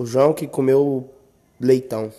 O João que comeu leitão.